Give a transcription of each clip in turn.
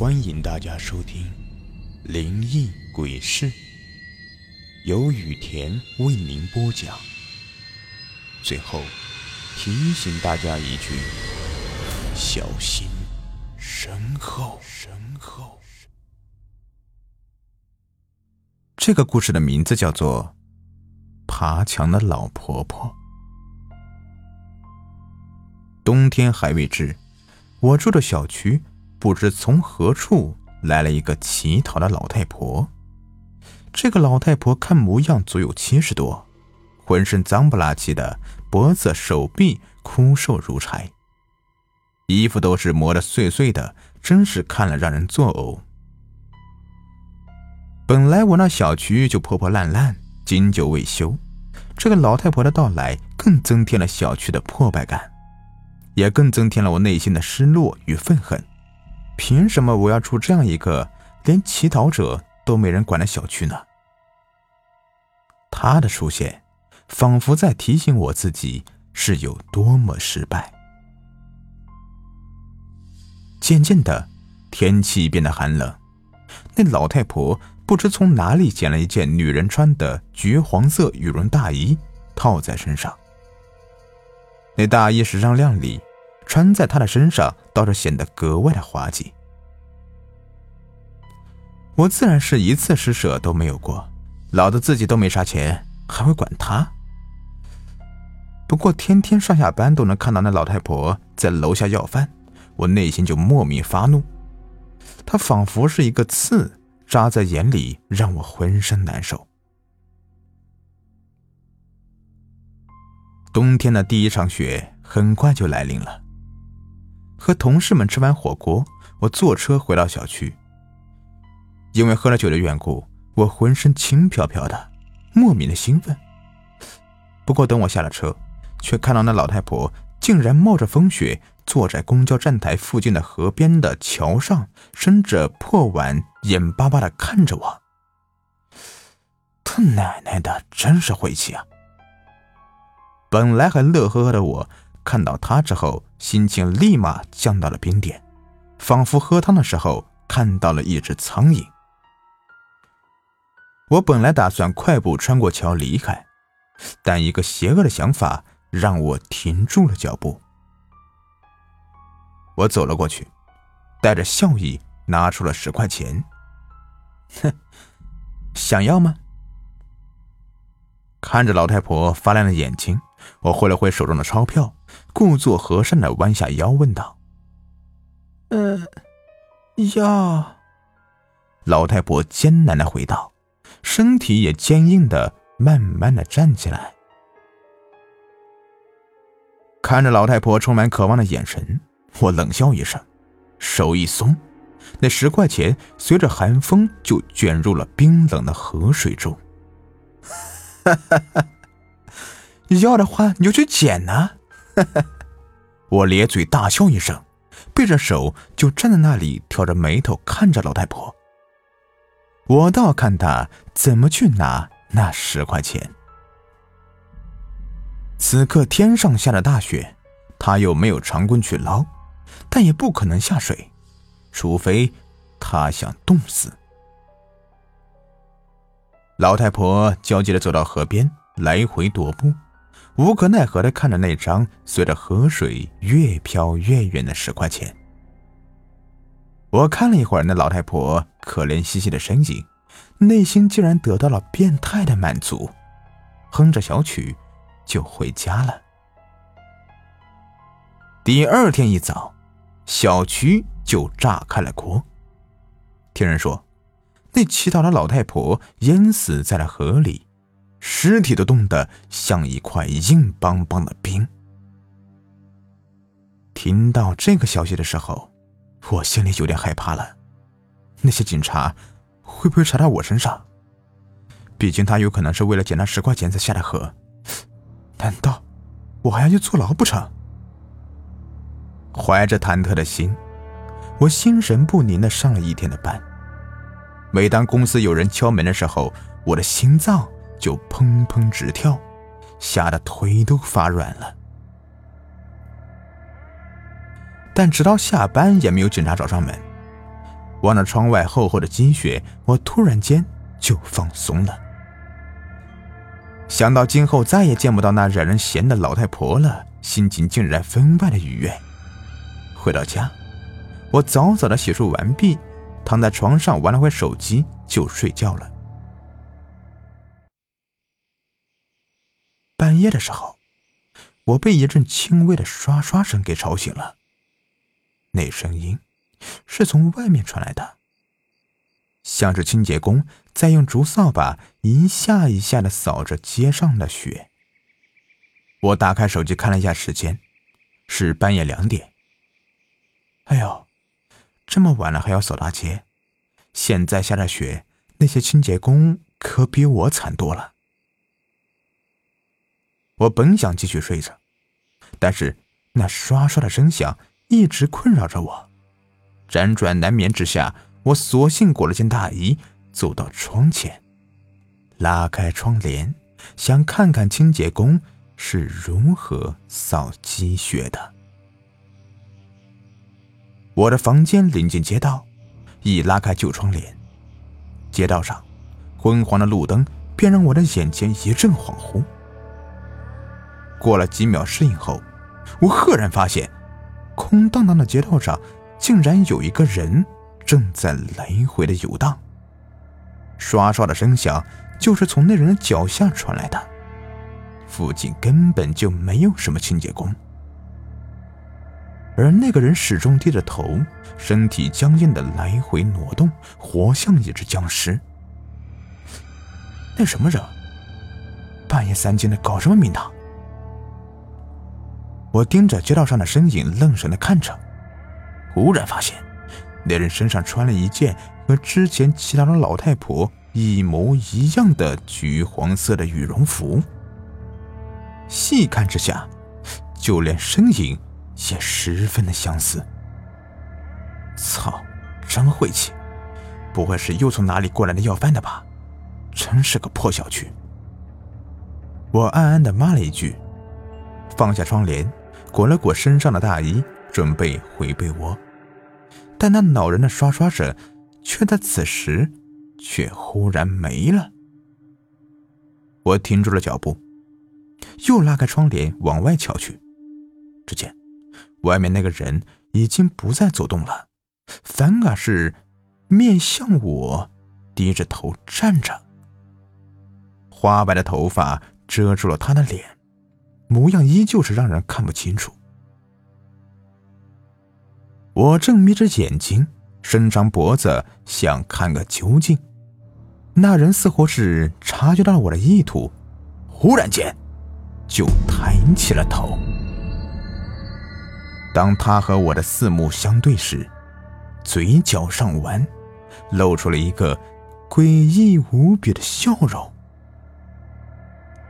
欢迎大家收听《灵异鬼事》，由雨田为您播讲。最后提醒大家一句：小心身后。身后。这个故事的名字叫做《爬墙的老婆婆》。冬天还未至，我住的小区。不知从何处来了一个乞讨的老太婆。这个老太婆看模样足有七十多，浑身脏不拉几的，脖子、手臂枯瘦如柴，衣服都是磨得碎碎的，真是看了让人作呕。本来我那小区就破破烂烂，经久未修，这个老太婆的到来更增添了小区的破败感，也更增添了我内心的失落与愤恨。凭什么我要住这样一个连乞讨者都没人管的小区呢？他的出现，仿佛在提醒我自己是有多么失败。渐渐的，天气变得寒冷，那老太婆不知从哪里捡了一件女人穿的橘黄色羽绒大衣，套在身上。那大衣时尚靓丽。穿在他的身上倒是显得格外的滑稽。我自然是一次施舍都没有过，老子自己都没啥钱，还会管他？不过天天上下班都能看到那老太婆在楼下要饭，我内心就莫名发怒。她仿佛是一个刺扎在眼里，让我浑身难受。冬天的第一场雪很快就来临了。和同事们吃完火锅，我坐车回到小区。因为喝了酒的缘故，我浑身轻飘飘的，莫名的兴奋。不过等我下了车，却看到那老太婆竟然冒着风雪坐在公交站台附近的河边的桥上，伸着破碗，眼巴巴的看着我。他奶奶的，真是晦气啊！本来还乐呵呵的我。看到他之后，心情立马降到了冰点，仿佛喝汤的时候看到了一只苍蝇。我本来打算快步穿过桥离开，但一个邪恶的想法让我停住了脚步。我走了过去，带着笑意拿出了十块钱。哼，想要吗？看着老太婆发亮的眼睛，我挥了挥手中的钞票。故作和善的弯下腰问道：“呃，要？”老太婆艰难的回道，身体也坚硬的慢慢的站起来。看着老太婆充满渴望的眼神，我冷笑一声，手一松，那十块钱随着寒风就卷入了冰冷的河水中。哈哈哈！要的话你就去捡呐！我咧嘴大笑一声，背着手就站在那里，挑着眉头看着老太婆。我倒看她怎么去拿那十块钱。此刻天上下着大雪，他又没有长棍去捞，但也不可能下水，除非他想冻死。老太婆焦急的走到河边，来回踱步。无可奈何的看着那张随着河水越飘越远的十块钱，我看了一会儿那老太婆可怜兮兮的身影，内心竟然得到了变态的满足，哼着小曲就回家了。第二天一早，小区就炸开了锅。听人说，那乞讨的老太婆淹死在了河里。尸体都冻得像一块硬邦邦的冰。听到这个消息的时候，我心里有点害怕了。那些警察会不会查到我身上？毕竟他有可能是为了捡那十块钱才下的河。难道我还要去坐牢不成？怀着忐忑的心，我心神不宁的上了一天的班。每当公司有人敲门的时候，我的心脏。就砰砰直跳，吓得腿都发软了。但直到下班也没有警察找上门。望着窗外厚厚的积雪，我突然间就放松了。想到今后再也见不到那惹人嫌的老太婆了，心情竟然分外的愉悦。回到家，我早早的洗漱完毕，躺在床上玩了会手机就睡觉了。半夜的时候，我被一阵轻微的刷刷声给吵醒了。那声音是从外面传来的。像是清洁工在用竹扫把一下一下的扫着街上的雪。我打开手机看了一下时间，是半夜两点。哎呦，这么晚了还要扫大街，现在下着雪，那些清洁工可比我惨多了。我本想继续睡着，但是那刷刷的声响一直困扰着我，辗转难眠之下。我索性裹了件大衣，走到窗前，拉开窗帘，想看看清洁工是如何扫积雪的。我的房间临近街道，一拉开旧窗帘，街道上昏黄的路灯便让我的眼前一阵恍惚。过了几秒适应后，我赫然发现，空荡荡的街道上竟然有一个人。正在来回的游荡，刷刷的声响就是从那人的脚下传来的。附近根本就没有什么清洁工，而那个人始终低着头，身体僵硬的来回挪动，活像一只僵尸。那什么人？半夜三更的搞什么名堂？我盯着街道上的身影，愣神的看着，忽然发现。那人身上穿了一件和之前乞讨的老太婆一模一样的橘黄色的羽绒服，细看之下，就连身影也十分的相似。操，真晦气！不会是又从哪里过来的要饭的吧？真是个破小区！我暗暗的骂了一句，放下窗帘，裹了裹身上的大衣，准备回被窝。但那恼人的刷刷声，却在此时却忽然没了。我停住了脚步，又拉开窗帘往外瞧去，只见外面那个人已经不再走动了，反而是面向我，低着头站着。花白的头发遮住了他的脸，模样依旧是让人看不清楚。我正眯着眼睛，伸长脖子想看个究竟，那人似乎是察觉到了我的意图，忽然间就抬起了头。当他和我的四目相对时，嘴角上弯，露出了一个诡异无比的笑容。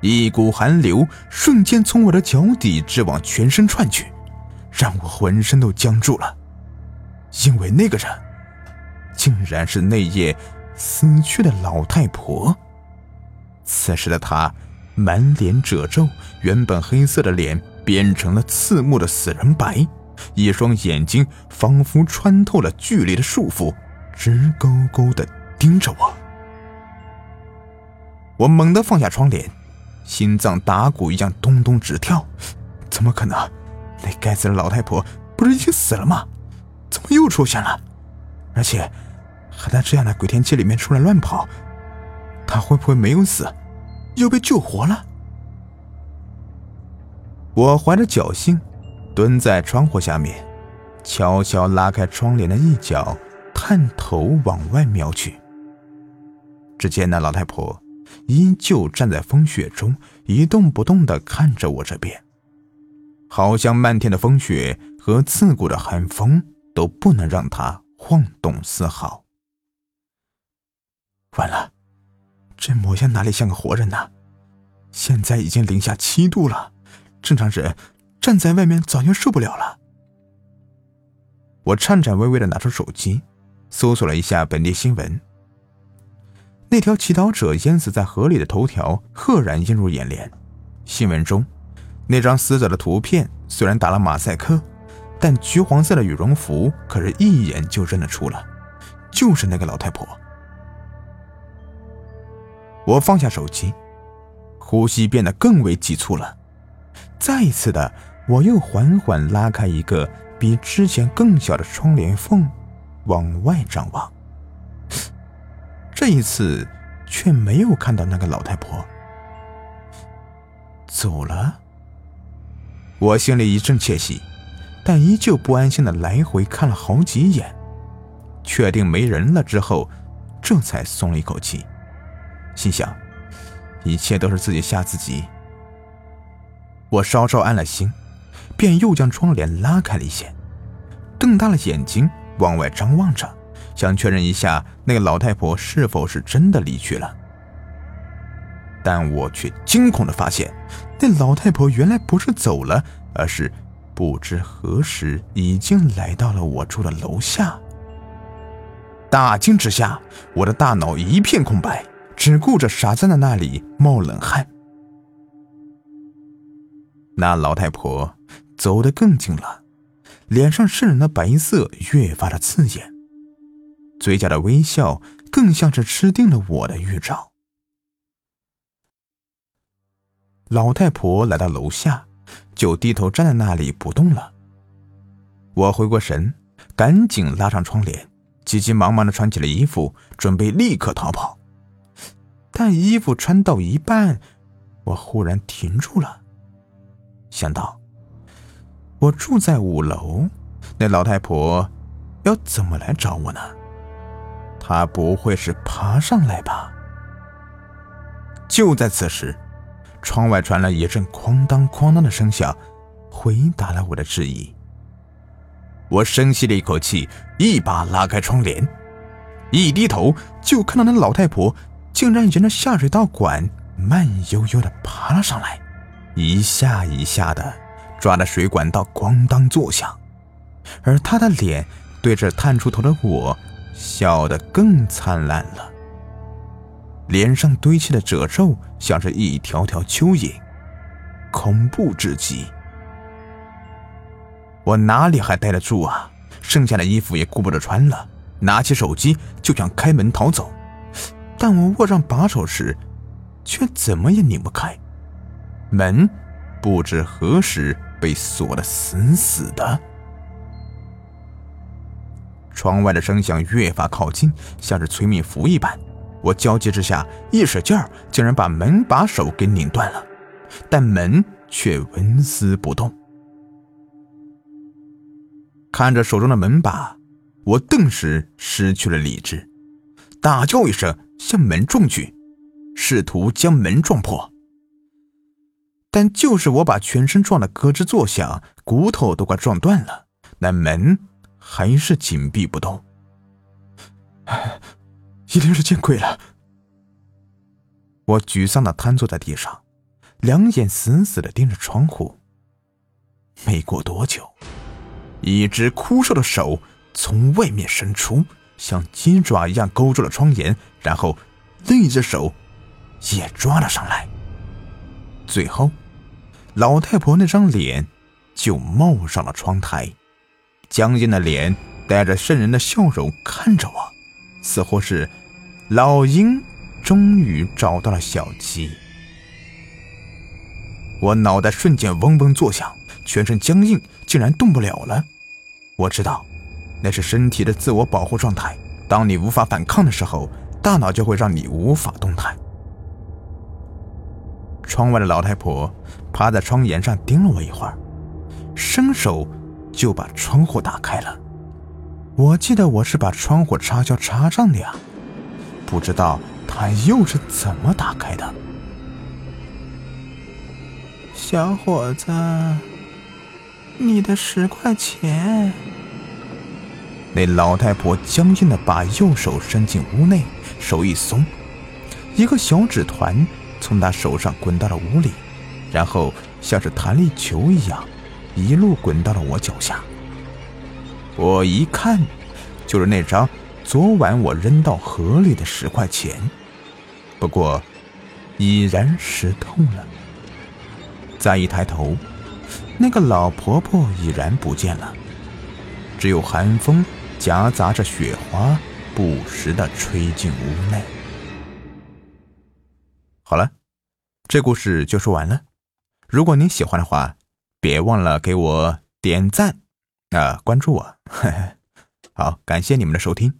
一股寒流瞬间从我的脚底直往全身窜去，让我浑身都僵住了。因为那个人，竟然是那夜死去的老太婆。此时的她，满脸褶皱，原本黑色的脸变成了刺目的死人白，一双眼睛仿佛穿透了距离的束缚，直勾勾的盯着我。我猛地放下窗帘，心脏打鼓一样咚咚直跳。怎么可能？那该死的老太婆不是已经死了吗？怎么又出现了？而且还在这样的鬼天气里面出来乱跑，她会不会没有死，又被救活了？我怀着侥幸，蹲在窗户下面，悄悄拉开窗帘的一角，探头往外瞄去。只见那老太婆依旧站在风雪中，一动不动的看着我这边，好像漫天的风雪和刺骨的寒风。都不能让他晃动丝毫。完了，这模样哪里像个活人呢？现在已经零下七度了，正常人站在外面早就受不了了。我颤颤巍巍的拿出手机，搜索了一下本地新闻。那条乞讨者淹死在河里的头条赫然映入眼帘。新闻中，那张死者的图片虽然打了马赛克。但橘黄色的羽绒服可是一眼就认得出了，就是那个老太婆。我放下手机，呼吸变得更为急促了。再一次的，我又缓缓拉开一个比之前更小的窗帘缝，往外张望。这一次却没有看到那个老太婆。走了。我心里一阵窃喜，但依旧不安心的来回看了好几眼，确定没人了之后，这才松了一口气，心想，一切都是自己吓自己。我稍稍安了心，便又将窗帘拉开了一些，瞪大了眼睛往外张望着，想确认一下那个老太婆是否是真的离去了。但我却惊恐的发现，那老太婆原来不是走了，而是不知何时已经来到了我住的楼下。大惊之下，我的大脑一片空白，只顾着傻站在那里冒冷汗。那老太婆走得更近了，脸上渗人的白色越发的刺眼，嘴角的微笑更像是吃定了我的预兆。老太婆来到楼下，就低头站在那里不动了。我回过神，赶紧拉上窗帘，急急忙忙的穿起了衣服，准备立刻逃跑。但衣服穿到一半，我忽然停住了，想到我住在五楼，那老太婆要怎么来找我呢？他不会是爬上来吧？就在此时。窗外传来一阵哐当哐当的声响，回答了我的质疑。我深吸了一口气，一把拉开窗帘，一低头就看到那老太婆竟然沿着下水道管慢悠悠的爬了上来，一下一下的抓着水管道咣当作响，而她的脸对着探出头的我，笑得更灿烂了。脸上堆砌的褶皱像是一条条蚯蚓，恐怖至极。我哪里还待得住啊？剩下的衣服也顾不得穿了，拿起手机就想开门逃走，但我握上把手时，却怎么也拧不开。门不知何时被锁得死死的。窗外的声响越发靠近，像是催命符一般。我焦急之下一使劲儿，竟然把门把手给拧断了，但门却纹丝不动。看着手中的门把，我顿时失去了理智，大叫一声向门撞去，试图将门撞破。但就是我把全身撞得咯吱作响，骨头都快撞断了，那门还是紧闭不动。一定是见鬼了！我沮丧的瘫坐在地上，两眼死死的盯着窗户。没过多久，一只枯瘦的手从外面伸出，像鸡爪一样勾住了窗沿，然后另一只手也抓了上来。最后，老太婆那张脸就冒上了窗台，僵硬的脸带着渗人的笑容看着我，似乎是。老鹰终于找到了小鸡，我脑袋瞬间嗡嗡作响，全身僵硬，竟然动不了了。我知道，那是身体的自我保护状态。当你无法反抗的时候，大脑就会让你无法动弹。窗外的老太婆趴在窗沿上盯了我一会儿，伸手就把窗户打开了。我记得我是把窗户插销插上的呀。不知道他又是怎么打开的。小伙子，你的十块钱。那老太婆僵硬的把右手伸进屋内，手一松，一个小纸团从她手上滚到了屋里，然后像是弹力球一样，一路滚到了我脚下。我一看，就是那张。昨晚我扔到河里的十块钱，不过已然湿透了。再一抬头，那个老婆婆已然不见了，只有寒风夹杂着雪花不时的吹进屋内。好了，这故事就说完了。如果您喜欢的话，别忘了给我点赞啊，关注我。好，感谢你们的收听。